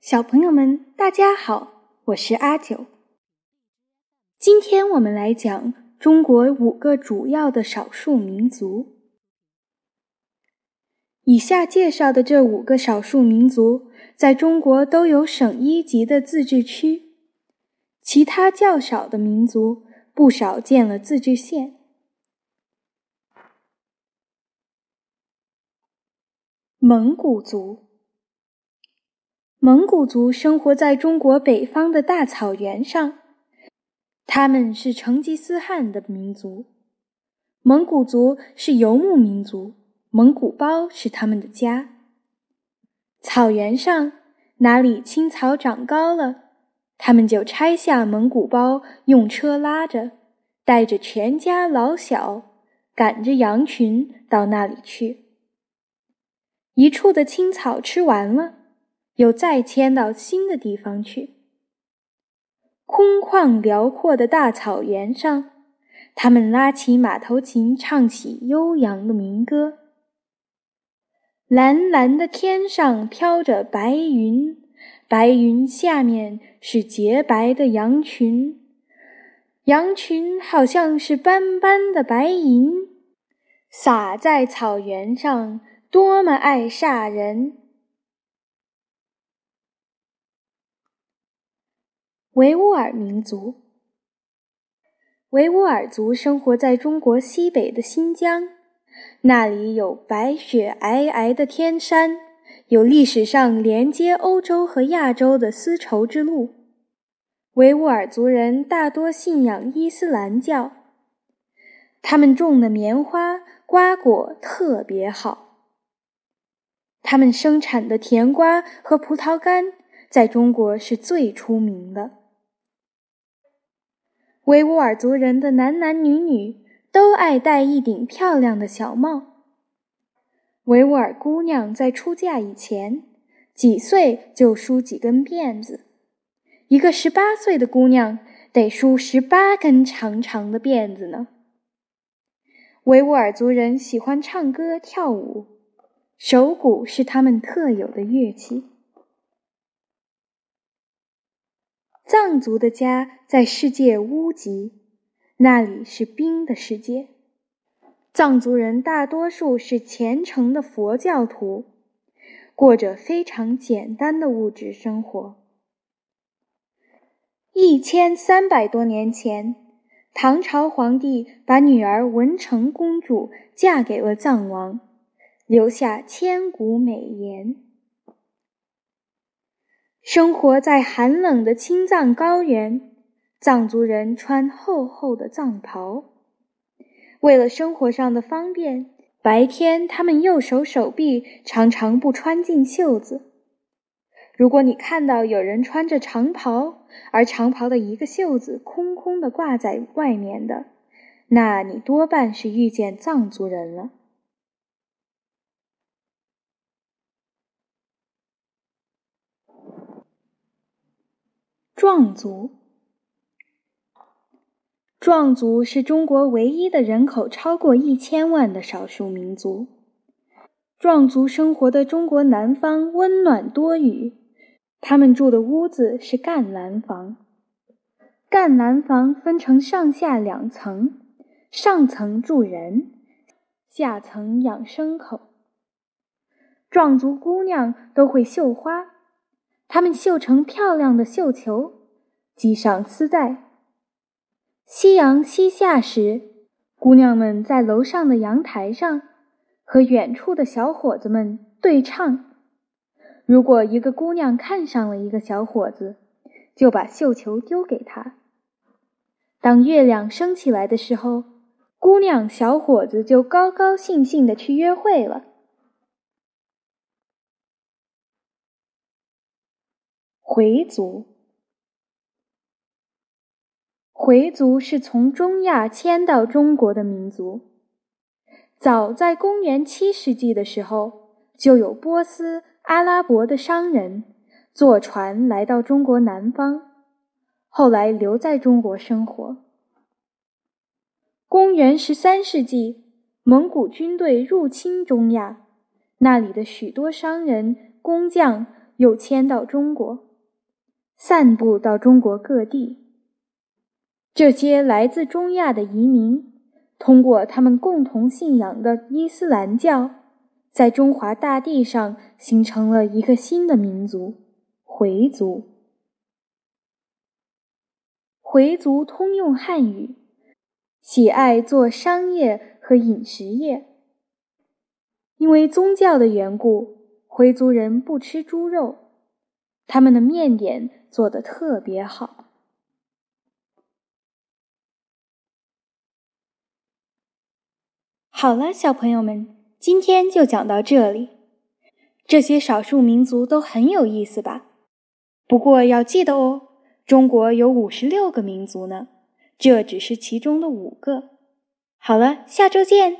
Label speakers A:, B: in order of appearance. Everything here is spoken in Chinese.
A: 小朋友们，大家好，我是阿九。今天我们来讲中国五个主要的少数民族。以下介绍的这五个少数民族，在中国都有省一级的自治区，其他较少的民族不少建了自治县。蒙古族。蒙古族生活在中国北方的大草原上，他们是成吉思汗的民族。蒙古族是游牧民族，蒙古包是他们的家。草原上哪里青草长高了，他们就拆下蒙古包，用车拉着，带着全家老小，赶着羊群到那里去。一处的青草吃完了。又再迁到新的地方去。空旷辽阔的大草原上，他们拉起马头琴，唱起悠扬的民歌。蓝蓝的天上飘着白云，白云下面是洁白的羊群，羊群好像是斑斑的白银，洒在草原上，多么爱煞人！维吾尔民族，维吾尔族生活在中国西北的新疆，那里有白雪皑皑的天山，有历史上连接欧洲和亚洲的丝绸之路。维吾尔族人大多信仰伊斯兰教，他们种的棉花、瓜果特别好，他们生产的甜瓜和葡萄干在中国是最出名的。维吾尔族人的男男女女都爱戴一顶漂亮的小帽。维吾尔姑娘在出嫁以前，几岁就梳几根辫子。一个十八岁的姑娘得梳十八根长长的辫子呢。维吾尔族人喜欢唱歌跳舞，手鼓是他们特有的乐器。藏族的家在世界屋脊，那里是冰的世界。藏族人大多数是虔诚的佛教徒，过着非常简单的物质生活。一千三百多年前，唐朝皇帝把女儿文成公主嫁给了藏王，留下千古美言。生活在寒冷的青藏高原，藏族人穿厚厚的藏袍。为了生活上的方便，白天他们右手手臂常常不穿进袖子。如果你看到有人穿着长袍，而长袍的一个袖子空空的挂在外面的，那你多半是遇见藏族人了。壮族，壮族是中国唯一的人口超过一千万的少数民族。壮族生活的中国南方温暖多雨，他们住的屋子是干栏房。干栏房分成上下两层，上层住人，下层养牲口。壮族姑娘都会绣花。他们绣成漂亮的绣球，系上丝带。夕阳西下时，姑娘们在楼上的阳台上和远处的小伙子们对唱。如果一个姑娘看上了一个小伙子，就把绣球丢给他。当月亮升起来的时候，姑娘小伙子就高高兴兴的去约会了。回族，回族是从中亚迁到中国的民族。早在公元七世纪的时候，就有波斯、阿拉伯的商人坐船来到中国南方，后来留在中国生活。公元十三世纪，蒙古军队入侵中亚，那里的许多商人、工匠。又迁到中国，散布到中国各地。这些来自中亚的移民，通过他们共同信仰的伊斯兰教，在中华大地上形成了一个新的民族——回族。回族通用汉语，喜爱做商业和饮食业。因为宗教的缘故，回族人不吃猪肉，他们的面点做得特别好。好了，小朋友们，今天就讲到这里。这些少数民族都很有意思吧？不过要记得哦，中国有五十六个民族呢，这只是其中的五个。好了，下周见。